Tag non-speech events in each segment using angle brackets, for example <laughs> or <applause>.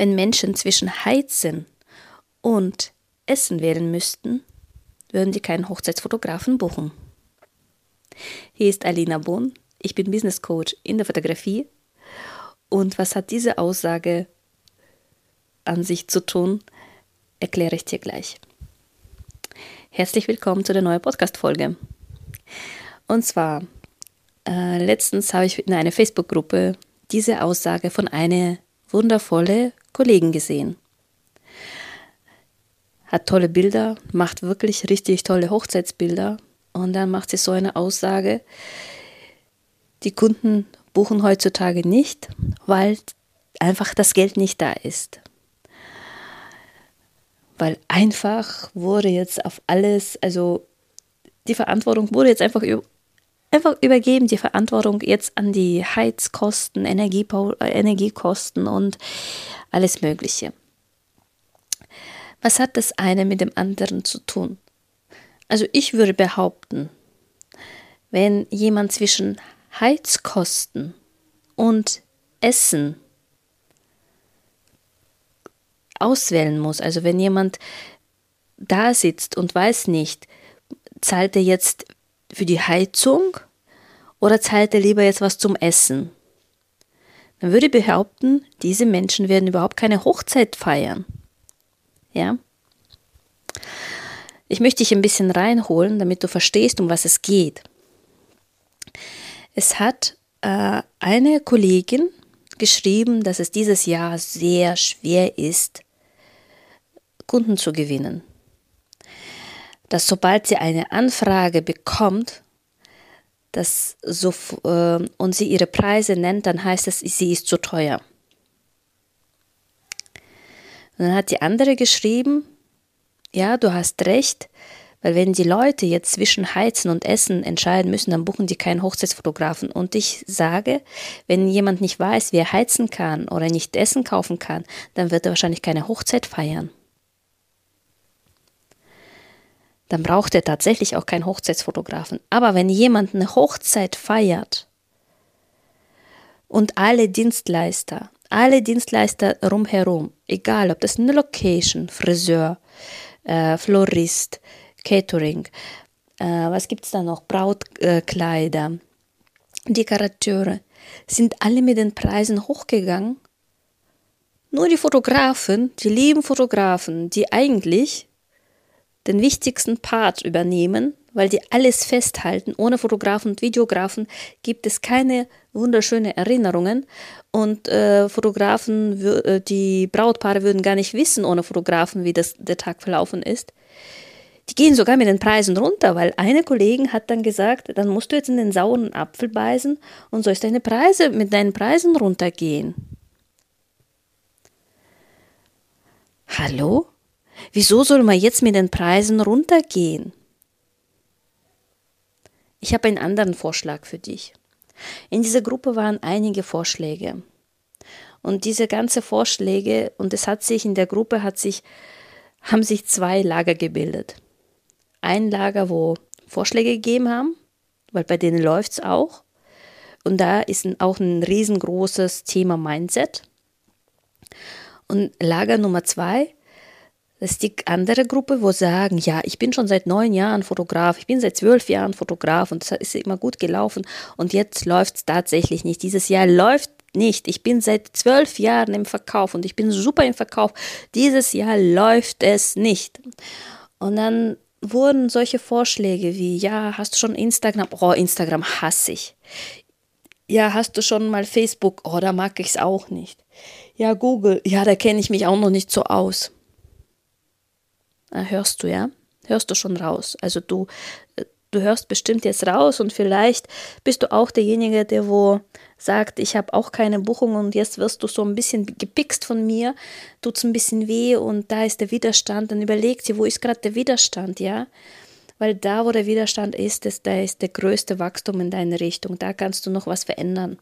Wenn Menschen zwischen Heizen und Essen wählen müssten, würden die keinen Hochzeitsfotografen buchen. Hier ist Alina Bohn. Ich bin Business Coach in der Fotografie. Und was hat diese Aussage an sich zu tun, erkläre ich dir gleich. Herzlich willkommen zu der neuen Podcast-Folge. Und zwar, äh, letztens habe ich in einer Facebook-Gruppe diese Aussage von einer wundervollen Kollegin gesehen. Hat tolle Bilder, macht wirklich richtig tolle Hochzeitsbilder und dann macht sie so eine Aussage, die Kunden buchen heutzutage nicht, weil einfach das Geld nicht da ist. Weil einfach wurde jetzt auf alles, also die Verantwortung wurde jetzt einfach, einfach übergeben, die Verantwortung jetzt an die Heizkosten, Energiebau, äh, Energiekosten und alles Mögliche. Was hat das eine mit dem anderen zu tun? Also ich würde behaupten, wenn jemand zwischen Heizkosten und Essen auswählen muss, also wenn jemand da sitzt und weiß nicht, zahlt er jetzt für die Heizung oder zahlt er lieber jetzt was zum Essen? Dann würde ich behaupten, diese Menschen werden überhaupt keine Hochzeit feiern. Ja? Ich möchte dich ein bisschen reinholen, damit du verstehst, um was es geht. Es hat äh, eine Kollegin geschrieben, dass es dieses Jahr sehr schwer ist, Kunden zu gewinnen. Dass sobald sie eine Anfrage bekommt, dass so, äh, und sie ihre Preise nennt, dann heißt es, sie ist zu teuer. Und dann hat die andere geschrieben, ja, du hast recht, weil wenn die Leute jetzt zwischen Heizen und Essen entscheiden müssen, dann buchen die keinen Hochzeitsfotografen. Und ich sage, wenn jemand nicht weiß, wie er heizen kann oder nicht Essen kaufen kann, dann wird er wahrscheinlich keine Hochzeit feiern. Dann braucht er tatsächlich auch keinen Hochzeitsfotografen. Aber wenn jemand eine Hochzeit feiert und alle Dienstleister, alle Dienstleister rumherum, egal ob das eine Location, Friseur, äh, Florist, Catering. Äh, was gibt es da noch? Brautkleider, Dekorateure. Sind alle mit den Preisen hochgegangen? Nur die Fotografen, die lieben Fotografen, die eigentlich den wichtigsten Part übernehmen, weil die alles festhalten. Ohne Fotografen und Videografen gibt es keine wunderschönen Erinnerungen. Und äh, Fotografen, äh, die Brautpaare würden gar nicht wissen ohne Fotografen, wie das, der Tag verlaufen ist. Die gehen sogar mit den Preisen runter, weil eine Kollegin hat dann gesagt, dann musst du jetzt in den sauren Apfel beißen und sollst deine Preise mit deinen Preisen runtergehen. Hallo? Wieso soll man jetzt mit den Preisen runtergehen? Ich habe einen anderen Vorschlag für dich. In dieser Gruppe waren einige Vorschläge. Und diese ganzen Vorschläge, und es hat sich in der Gruppe hat sich, haben sich zwei Lager gebildet ein Lager, wo Vorschläge gegeben haben, weil bei denen läuft es auch. Und da ist auch ein riesengroßes Thema Mindset. Und Lager Nummer zwei, das ist die andere Gruppe, wo sagen, ja, ich bin schon seit neun Jahren Fotograf, ich bin seit zwölf Jahren Fotograf und es ist immer gut gelaufen und jetzt läuft es tatsächlich nicht. Dieses Jahr läuft nicht. Ich bin seit zwölf Jahren im Verkauf und ich bin super im Verkauf. Dieses Jahr läuft es nicht. Und dann wurden solche Vorschläge wie, ja, hast du schon Instagram? Oh, Instagram hasse ich. Ja, hast du schon mal Facebook? Oh, da mag ich es auch nicht. Ja, Google. Ja, da kenne ich mich auch noch nicht so aus. Na, hörst du, ja? Hörst du schon raus. Also du, äh, du hörst bestimmt jetzt raus und vielleicht bist du auch derjenige, der wo sagt, ich habe auch keine Buchung und jetzt wirst du so ein bisschen gepickst von mir, tut es ein bisschen weh und da ist der Widerstand, dann überlegt sie, wo ist gerade der Widerstand, ja? Weil da, wo der Widerstand ist, ist, da ist der größte Wachstum in deine Richtung. Da kannst du noch was verändern.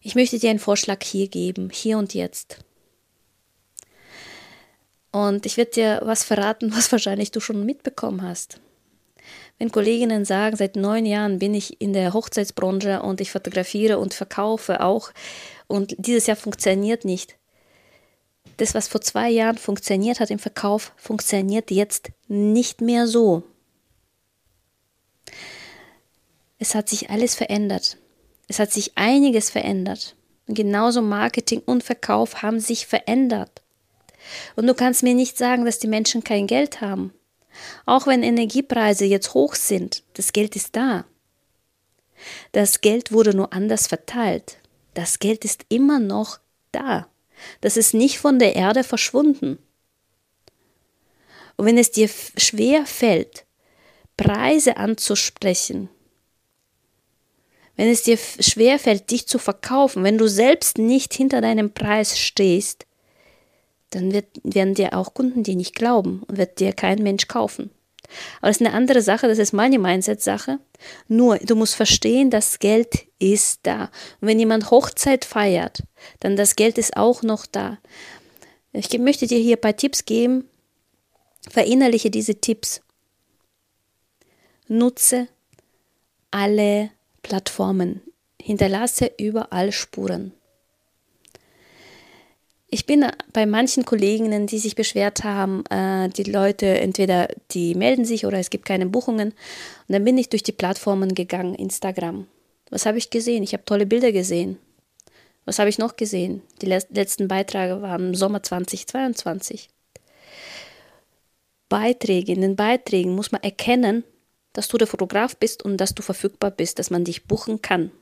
Ich möchte dir einen Vorschlag hier geben, hier und jetzt. Und ich werde dir was verraten, <laughs> was wahrscheinlich du schon mitbekommen hast. Wenn Kolleginnen sagen, seit neun Jahren bin ich in der Hochzeitsbranche und ich fotografiere und verkaufe auch und dieses Jahr funktioniert nicht. Das, was vor zwei Jahren funktioniert hat im Verkauf, funktioniert jetzt nicht mehr so. Es hat sich alles verändert. Es hat sich einiges verändert. Genauso Marketing und Verkauf haben sich verändert. Und du kannst mir nicht sagen, dass die Menschen kein Geld haben. Auch wenn Energiepreise jetzt hoch sind, das Geld ist da. Das Geld wurde nur anders verteilt. Das Geld ist immer noch da. Das ist nicht von der Erde verschwunden. Und wenn es dir schwer fällt, Preise anzusprechen, wenn es dir schwer fällt, dich zu verkaufen, wenn du selbst nicht hinter deinem Preis stehst, dann wird, werden dir auch Kunden dir nicht glauben und wird dir kein Mensch kaufen. Aber das ist eine andere Sache, das ist meine Mindset-Sache. Nur, du musst verstehen, das Geld ist da. Und wenn jemand Hochzeit feiert, dann das Geld ist auch noch da. Ich möchte dir hier ein paar Tipps geben. Verinnerliche diese Tipps. Nutze alle Plattformen. Hinterlasse überall Spuren. Ich bin bei manchen Kolleginnen, die sich beschwert haben, äh, die Leute entweder die melden sich oder es gibt keine Buchungen. Und dann bin ich durch die Plattformen gegangen, Instagram. Was habe ich gesehen? Ich habe tolle Bilder gesehen. Was habe ich noch gesehen? Die letzten Beiträge waren im Sommer 2022. Beiträge, in den Beiträgen muss man erkennen, dass du der Fotograf bist und dass du verfügbar bist, dass man dich buchen kann.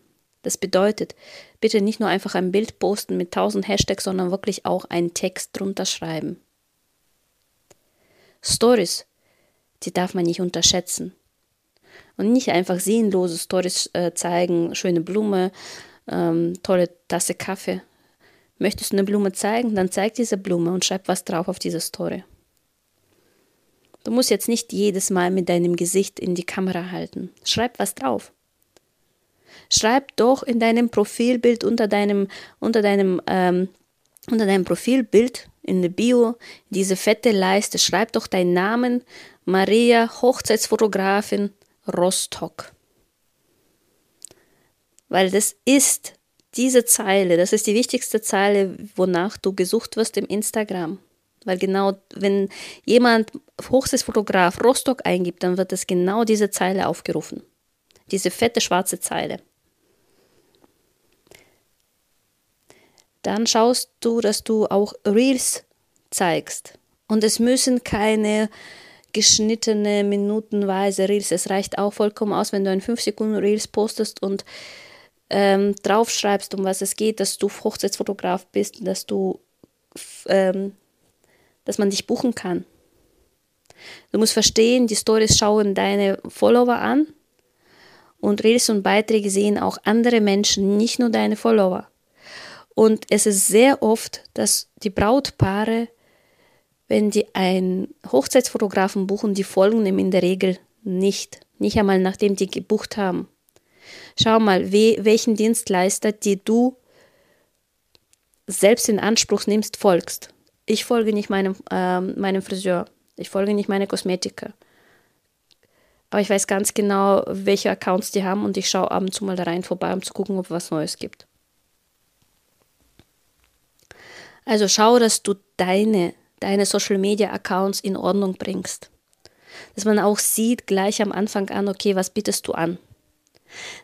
Das bedeutet, bitte nicht nur einfach ein Bild posten mit tausend Hashtags, sondern wirklich auch einen Text drunter schreiben. Stories, die darf man nicht unterschätzen. Und nicht einfach sinnlose Stories äh, zeigen, schöne Blume, ähm, tolle Tasse Kaffee. Möchtest du eine Blume zeigen, dann zeig diese Blume und schreib was drauf auf diese Story. Du musst jetzt nicht jedes Mal mit deinem Gesicht in die Kamera halten. Schreib was drauf. Schreib doch in deinem Profilbild unter deinem, unter deinem, ähm, unter deinem Profilbild in der Bio diese fette Leiste. Schreib doch deinen Namen, Maria, Hochzeitsfotografin, Rostock. Weil das ist diese Zeile, das ist die wichtigste Zeile, wonach du gesucht wirst im Instagram. Weil genau, wenn jemand Hochzeitsfotograf Rostock eingibt, dann wird es genau diese Zeile aufgerufen. Diese fette schwarze Zeile. Dann schaust du, dass du auch Reels zeigst. Und es müssen keine geschnittene, minutenweise Reels. Es reicht auch vollkommen aus, wenn du ein 5 Sekunden Reels postest und ähm, draufschreibst, um was es geht, dass du Hochzeitsfotograf bist, dass du, ähm, dass man dich buchen kann. Du musst verstehen, die Stories schauen deine Follower an und Reels und Beiträge sehen auch andere Menschen, nicht nur deine Follower. Und es ist sehr oft, dass die Brautpaare, wenn die einen Hochzeitsfotografen buchen, die folgen ihm in der Regel nicht. Nicht einmal nachdem die gebucht haben. Schau mal, we, welchen Dienstleister, die du selbst in Anspruch nimmst, folgst. Ich folge nicht meinem, äh, meinem Friseur. Ich folge nicht meiner Kosmetiker. Aber ich weiß ganz genau, welche Accounts die haben und ich schaue ab und zu mal da rein vorbei, um zu gucken, ob was Neues gibt. Also schau, dass du deine, deine Social Media Accounts in Ordnung bringst. Dass man auch sieht gleich am Anfang an, okay, was bietest du an?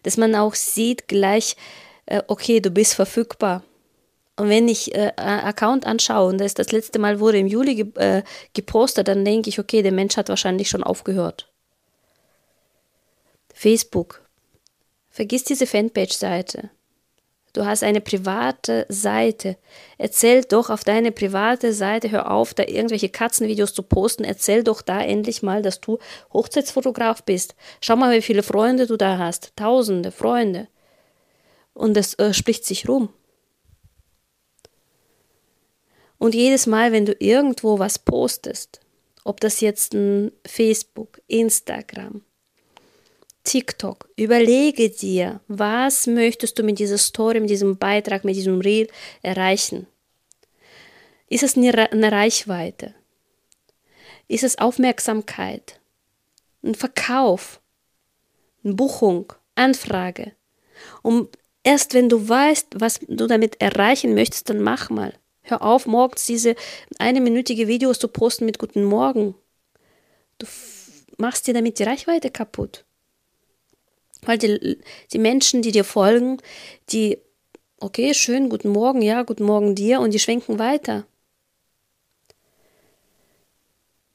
Dass man auch sieht gleich, äh, okay, du bist verfügbar. Und wenn ich äh, Account anschaue und das, das letzte Mal wurde im Juli ge äh, gepostet, dann denke ich, okay, der Mensch hat wahrscheinlich schon aufgehört. Facebook. Vergiss diese Fanpage-Seite. Du hast eine private Seite. Erzähl doch auf deine private Seite, hör auf, da irgendwelche Katzenvideos zu posten. Erzähl doch da endlich mal, dass du Hochzeitsfotograf bist. Schau mal, wie viele Freunde du da hast. Tausende Freunde. Und das äh, spricht sich rum. Und jedes Mal, wenn du irgendwo was postest, ob das jetzt ein Facebook, Instagram, TikTok. Überlege dir, was möchtest du mit dieser Story, mit diesem Beitrag, mit diesem Reel erreichen? Ist es eine Reichweite? Ist es Aufmerksamkeit? ein Verkauf, eine Buchung, Anfrage. Und erst wenn du weißt, was du damit erreichen möchtest, dann mach mal. Hör auf, morgens diese eine minütige Videos zu posten mit Guten Morgen. Du machst dir damit die Reichweite kaputt. Weil die, die Menschen, die dir folgen, die, okay, schön, guten Morgen, ja, guten Morgen dir, und die schwenken weiter.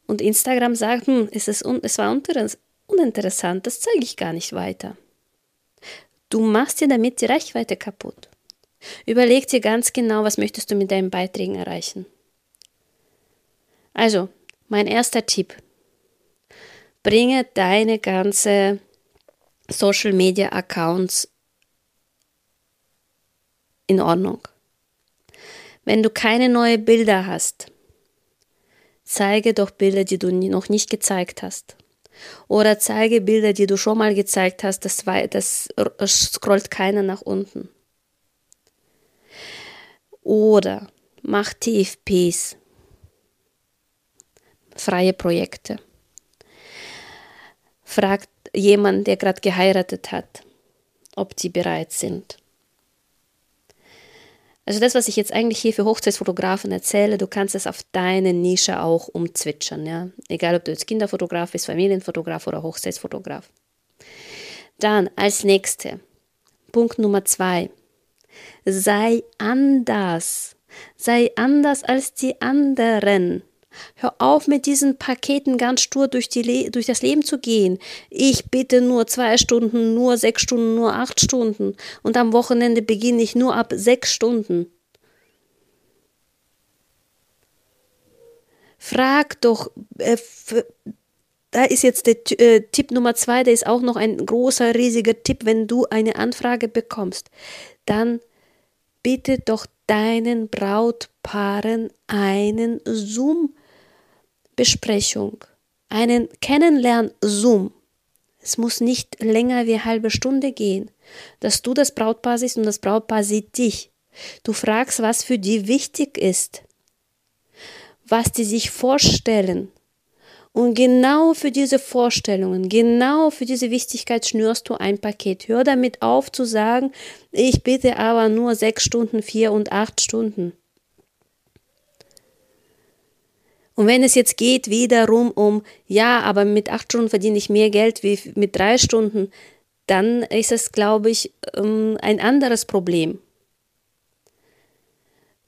Und Instagram sagt, hm, es, ist un es war uninteressant, das zeige ich gar nicht weiter. Du machst dir damit die Reichweite kaputt. Überleg dir ganz genau, was möchtest du mit deinen Beiträgen erreichen. Also, mein erster Tipp. Bringe deine ganze Social Media Accounts in Ordnung. Wenn du keine neuen Bilder hast, zeige doch Bilder, die du noch nicht gezeigt hast. Oder zeige Bilder, die du schon mal gezeigt hast, das, das scrollt keiner nach unten. Oder mach TFPs, freie Projekte. Frag jemanden, der gerade geheiratet hat, ob die bereit sind. Also das, was ich jetzt eigentlich hier für Hochzeitsfotografen erzähle, du kannst es auf deine Nische auch umzwitschern, ja. Egal, ob du jetzt Kinderfotograf bist, Familienfotograf oder Hochzeitsfotograf. Dann als nächste, Punkt Nummer zwei. Sei anders. Sei anders als die anderen. Hör auf mit diesen Paketen ganz stur durch, die durch das Leben zu gehen. Ich bitte nur zwei Stunden, nur sechs Stunden, nur acht Stunden. Und am Wochenende beginne ich nur ab sechs Stunden. Frag doch, äh, da ist jetzt der äh, Tipp Nummer zwei, der ist auch noch ein großer, riesiger Tipp, wenn du eine Anfrage bekommst. Dann bitte doch deinen Brautpaaren einen Zoom Besprechung, einen Kennenlern-Zoom. Es muss nicht länger wie eine halbe Stunde gehen, dass du das Brautpaar siehst und das Brautpaar sieht dich. Du fragst, was für die wichtig ist, was die sich vorstellen. Und genau für diese Vorstellungen, genau für diese Wichtigkeit schnürst du ein Paket. Hör damit auf zu sagen, ich bitte aber nur sechs Stunden, vier und acht Stunden. Und wenn es jetzt geht wiederum um, ja, aber mit acht Stunden verdiene ich mehr Geld wie mit drei Stunden, dann ist es, glaube ich, ähm, ein anderes Problem.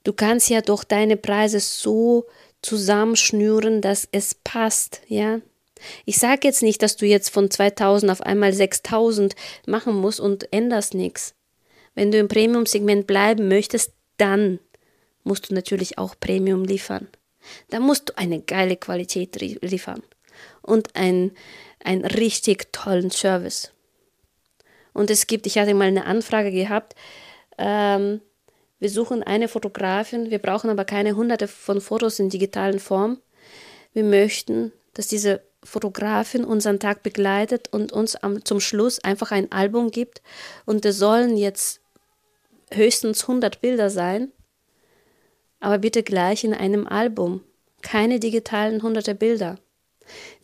Du kannst ja doch deine Preise so zusammenschnüren, dass es passt, ja. Ich sage jetzt nicht, dass du jetzt von 2000 auf einmal 6000 machen musst und änderst nichts. Wenn du im Premium-Segment bleiben möchtest, dann musst du natürlich auch Premium liefern. Da musst du eine geile Qualität liefern und ein, einen richtig tollen Service. Und es gibt, ich hatte mal eine Anfrage gehabt, ähm, wir suchen eine Fotografin, wir brauchen aber keine hunderte von Fotos in digitalen Form. Wir möchten, dass diese Fotografin unseren Tag begleitet und uns am, zum Schluss einfach ein Album gibt. Und es sollen jetzt höchstens 100 Bilder sein aber bitte gleich in einem Album, keine digitalen hunderte Bilder.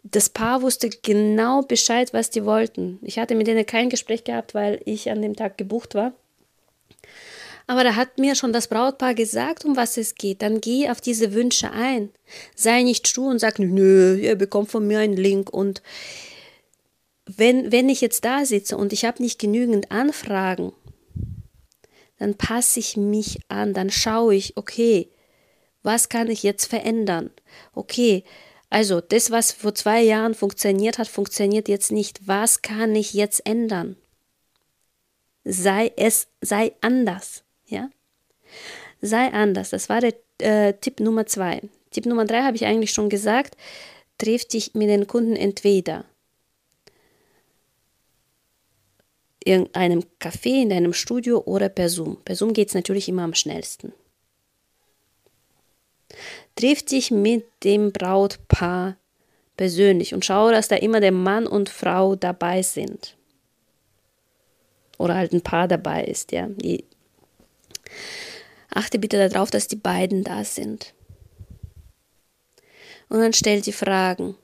Das Paar wusste genau Bescheid, was die wollten. Ich hatte mit denen kein Gespräch gehabt, weil ich an dem Tag gebucht war. Aber da hat mir schon das Brautpaar gesagt, um was es geht. Dann geh auf diese Wünsche ein. Sei nicht stur und sag, nö, ihr bekommt von mir einen Link. Und wenn, wenn ich jetzt da sitze und ich habe nicht genügend Anfragen, dann passe ich mich an, dann schaue ich, okay, was kann ich jetzt verändern? Okay, also das, was vor zwei Jahren funktioniert hat, funktioniert jetzt nicht. Was kann ich jetzt ändern? Sei es, sei anders, ja? Sei anders. Das war der äh, Tipp Nummer zwei. Tipp Nummer drei habe ich eigentlich schon gesagt. Triff dich mit den Kunden entweder irgendeinem Café, in deinem Studio oder per Zoom. Per Zoom geht es natürlich immer am schnellsten. Triff dich mit dem Brautpaar persönlich und schau, dass da immer der Mann und Frau dabei sind. Oder halt ein Paar dabei ist, ja. Die Achte bitte darauf, dass die beiden da sind. Und dann stell die Fragen.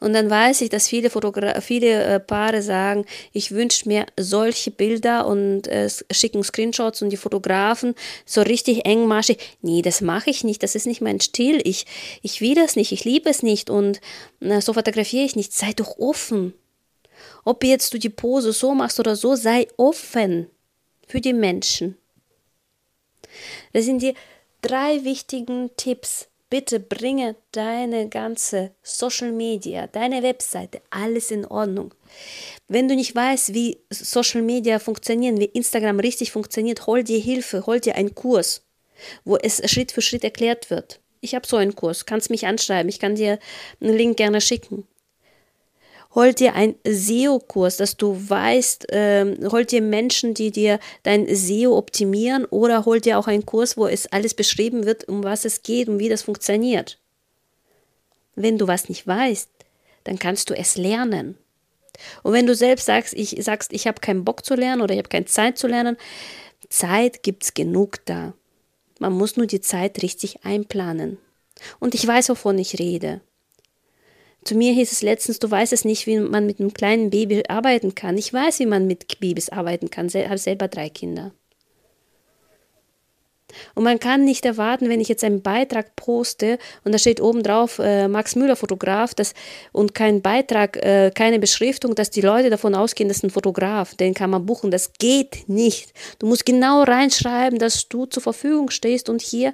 Und dann weiß ich, dass viele, Fotogra viele äh, Paare sagen, ich wünsche mir solche Bilder und äh, schicken Screenshots und die Fotografen so richtig engmaschig. Nee, das mache ich nicht, das ist nicht mein Stil. Ich, ich will das nicht, ich liebe es nicht und äh, so fotografiere ich nicht. Sei doch offen. Ob jetzt du die Pose so machst oder so, sei offen für die Menschen. Das sind die drei wichtigen Tipps bitte bringe deine ganze Social Media, deine Webseite, alles in Ordnung. Wenn du nicht weißt, wie Social Media funktionieren, wie Instagram richtig funktioniert, hol dir Hilfe, hol dir einen Kurs, wo es Schritt für Schritt erklärt wird. Ich habe so einen Kurs, kannst mich anschreiben, ich kann dir einen Link gerne schicken. Hol dir einen SEO-Kurs, dass du weißt, ähm, hol dir Menschen, die dir dein SEO optimieren oder hol dir auch einen Kurs, wo es alles beschrieben wird, um was es geht und wie das funktioniert. Wenn du was nicht weißt, dann kannst du es lernen. Und wenn du selbst sagst, ich sagst, ich habe keinen Bock zu lernen oder ich habe keine Zeit zu lernen, Zeit gibt's genug da. Man muss nur die Zeit richtig einplanen. Und ich weiß, wovon ich rede. Zu mir hieß es letztens, du weißt es nicht, wie man mit einem kleinen Baby arbeiten kann. Ich weiß, wie man mit Babys arbeiten kann. Habe selber drei Kinder. Und man kann nicht erwarten, wenn ich jetzt einen Beitrag poste und da steht oben drauf äh, Max Müller Fotograf das, und kein Beitrag, äh, keine Beschriftung, dass die Leute davon ausgehen, das ist ein Fotograf, den kann man buchen. Das geht nicht. Du musst genau reinschreiben, dass du zur Verfügung stehst und hier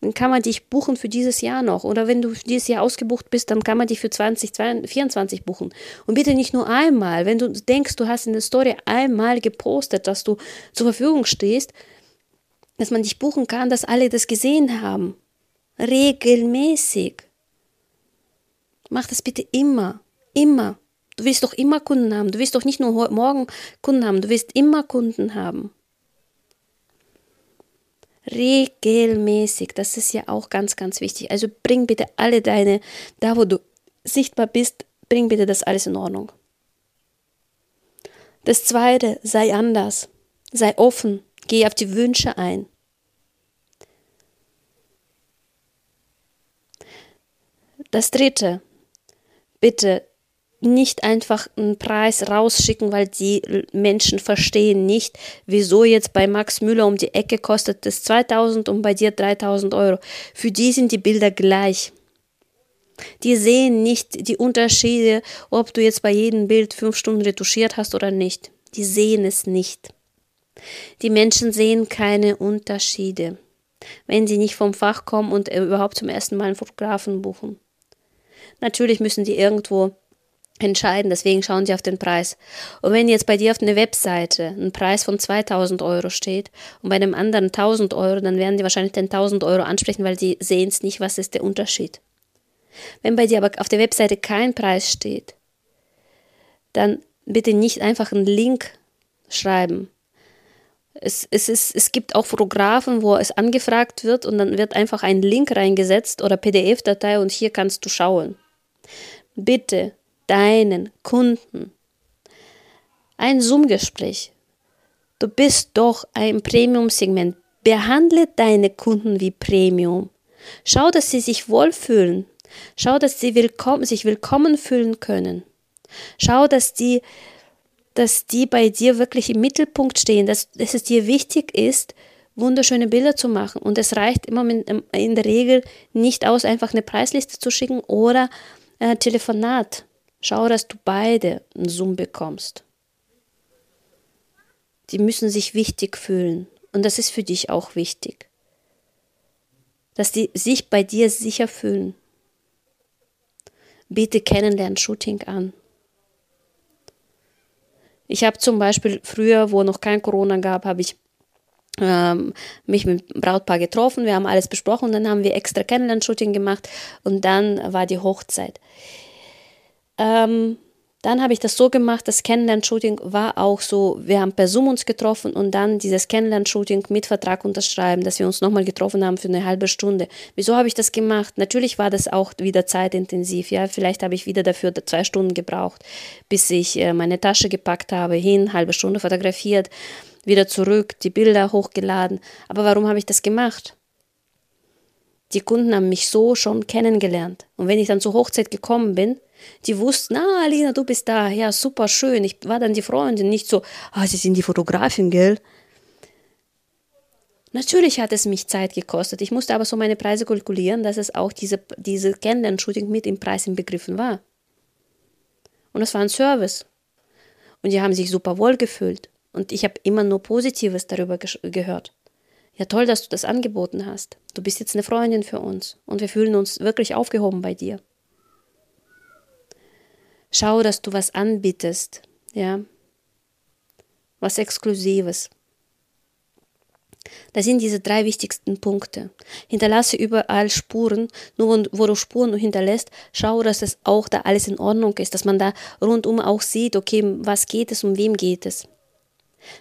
dann kann man dich buchen für dieses Jahr noch. Oder wenn du dieses Jahr ausgebucht bist, dann kann man dich für 2024 buchen. Und bitte nicht nur einmal. Wenn du denkst, du hast in der Story einmal gepostet, dass du zur Verfügung stehst, dass man dich buchen kann, dass alle das gesehen haben. Regelmäßig. Mach das bitte immer. Immer. Du willst doch immer Kunden haben. Du willst doch nicht nur morgen Kunden haben. Du willst immer Kunden haben. Regelmäßig. Das ist ja auch ganz, ganz wichtig. Also bring bitte alle deine, da wo du sichtbar bist, bring bitte das alles in Ordnung. Das zweite, sei anders. Sei offen. Geh auf die Wünsche ein. Das dritte, bitte nicht einfach einen Preis rausschicken, weil die Menschen verstehen nicht, wieso jetzt bei Max Müller um die Ecke kostet es 2000 und bei dir 3000 Euro. Für die sind die Bilder gleich. Die sehen nicht die Unterschiede, ob du jetzt bei jedem Bild fünf Stunden retuschiert hast oder nicht. Die sehen es nicht. Die Menschen sehen keine Unterschiede, wenn sie nicht vom Fach kommen und überhaupt zum ersten Mal einen Fotografen buchen. Natürlich müssen die irgendwo entscheiden, deswegen schauen sie auf den Preis. Und wenn jetzt bei dir auf einer Webseite ein Preis von 2000 Euro steht und bei einem anderen 1000 Euro, dann werden die wahrscheinlich den 1000 Euro ansprechen, weil die sehen es nicht, was ist der Unterschied. Wenn bei dir aber auf der Webseite kein Preis steht, dann bitte nicht einfach einen Link schreiben, es, es, ist, es gibt auch Fotografen, wo es angefragt wird und dann wird einfach ein Link reingesetzt oder PDF-Datei und hier kannst du schauen. Bitte deinen Kunden ein Zoom-Gespräch. Du bist doch ein Premium-Segment. Behandle deine Kunden wie Premium. Schau, dass sie sich wohlfühlen. Schau, dass sie willkommen, sich willkommen fühlen können. Schau, dass die dass die bei dir wirklich im Mittelpunkt stehen, dass, dass es dir wichtig ist, wunderschöne Bilder zu machen. Und es reicht immer in der Regel nicht aus, einfach eine Preisliste zu schicken oder äh, Telefonat. Schau, dass du beide einen Zoom bekommst. Die müssen sich wichtig fühlen. Und das ist für dich auch wichtig. Dass die sich bei dir sicher fühlen. Biete Kennenlern-Shooting an. Ich habe zum Beispiel früher, wo noch kein Corona gab, habe ich mich mit dem Brautpaar getroffen, wir haben alles besprochen dann haben wir extra Kennenlern-Shooting gemacht und dann war die Hochzeit. Ähm, dann habe ich das so gemacht, das Kennenlern-Shooting war auch so, wir haben per Zoom uns getroffen und dann dieses Kennenlern-Shooting mit Vertrag unterschreiben, dass wir uns nochmal getroffen haben für eine halbe Stunde. Wieso habe ich das gemacht? Natürlich war das auch wieder zeitintensiv, ja, vielleicht habe ich wieder dafür zwei Stunden gebraucht, bis ich äh, meine Tasche gepackt habe, hin, halbe Stunde fotografiert, wieder zurück, die Bilder hochgeladen. Aber warum habe ich das gemacht? Die Kunden haben mich so schon kennengelernt. Und wenn ich dann zur Hochzeit gekommen bin, Die wussten, na, Alina, du bist da, ja, super schön. Ich war dann die Freundin, nicht so, ah, sie sind die Fotografin, gell? Natürlich hat es mich Zeit gekostet. Ich musste aber so meine Preise kalkulieren, dass es auch diese, diese Kennenlern-Shooting mit im Preis inbegriffen war. Und es war ein Service. Und die haben sich super wohl gefühlt. Und ich habe immer nur Positives darüber gehört. Ja, toll, dass du das angeboten hast. Du bist jetzt eine Freundin für uns. Und wir fühlen uns wirklich aufgehoben bei dir. Schau, dass du was anbietest, ja. Was Exklusives. Das sind diese drei wichtigsten Punkte. Hinterlasse überall Spuren. Nur wo du Spuren hinterlässt, schau, dass es auch da alles in Ordnung ist, dass man da rundum auch sieht, okay, was geht es, um wem geht es.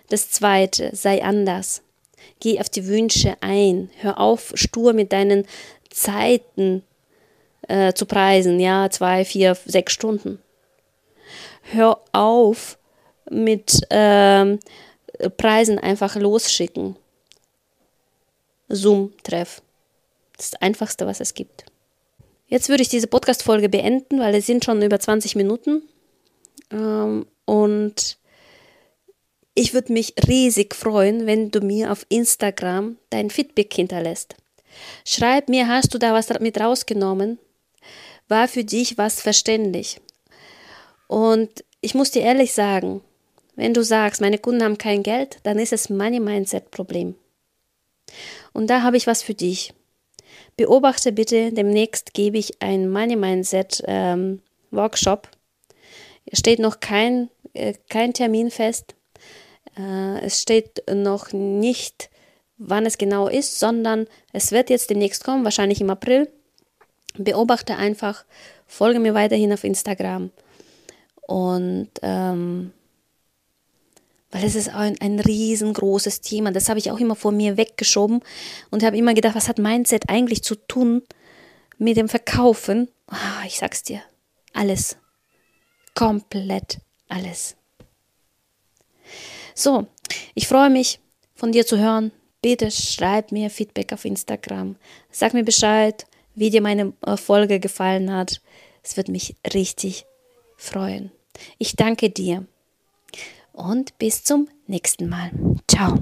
Das zweite, sei anders. Geh auf die Wünsche ein. Hör auf, stur mit deinen Zeiten äh, zu preisen. Ja, zwei, vier, sechs Stunden. Hör auf mit ähm, Preisen einfach losschicken. Zoom-Treff. Das ist das Einfachste, was es gibt. Jetzt würde ich diese Podcast-Folge beenden, weil es sind schon über 20 Minuten. Ähm, und ich würde mich riesig freuen, wenn du mir auf Instagram dein Feedback hinterlässt. Schreib mir, hast du da was mit rausgenommen? War für dich was verständlich? Und ich muss dir ehrlich sagen, wenn du sagst, meine Kunden haben kein Geld, dann ist es Money Mindset Problem. Und da habe ich was für dich. Beobachte bitte, demnächst gebe ich ein Money Mindset ähm, Workshop. Steht noch kein, äh, kein Termin fest. Äh, es steht noch nicht, wann es genau ist, sondern es wird jetzt demnächst kommen, wahrscheinlich im April. Beobachte einfach, folge mir weiterhin auf Instagram. Und ähm, weil es ist ein, ein riesengroßes Thema. Das habe ich auch immer vor mir weggeschoben und habe immer gedacht, was hat Mindset eigentlich zu tun mit dem Verkaufen? Oh, ich sag's dir, alles. Komplett alles. So, ich freue mich, von dir zu hören. Bitte schreib mir Feedback auf Instagram. Sag mir Bescheid, wie dir meine äh, Folge gefallen hat. Es wird mich richtig freuen. Ich danke dir und bis zum nächsten Mal. Ciao.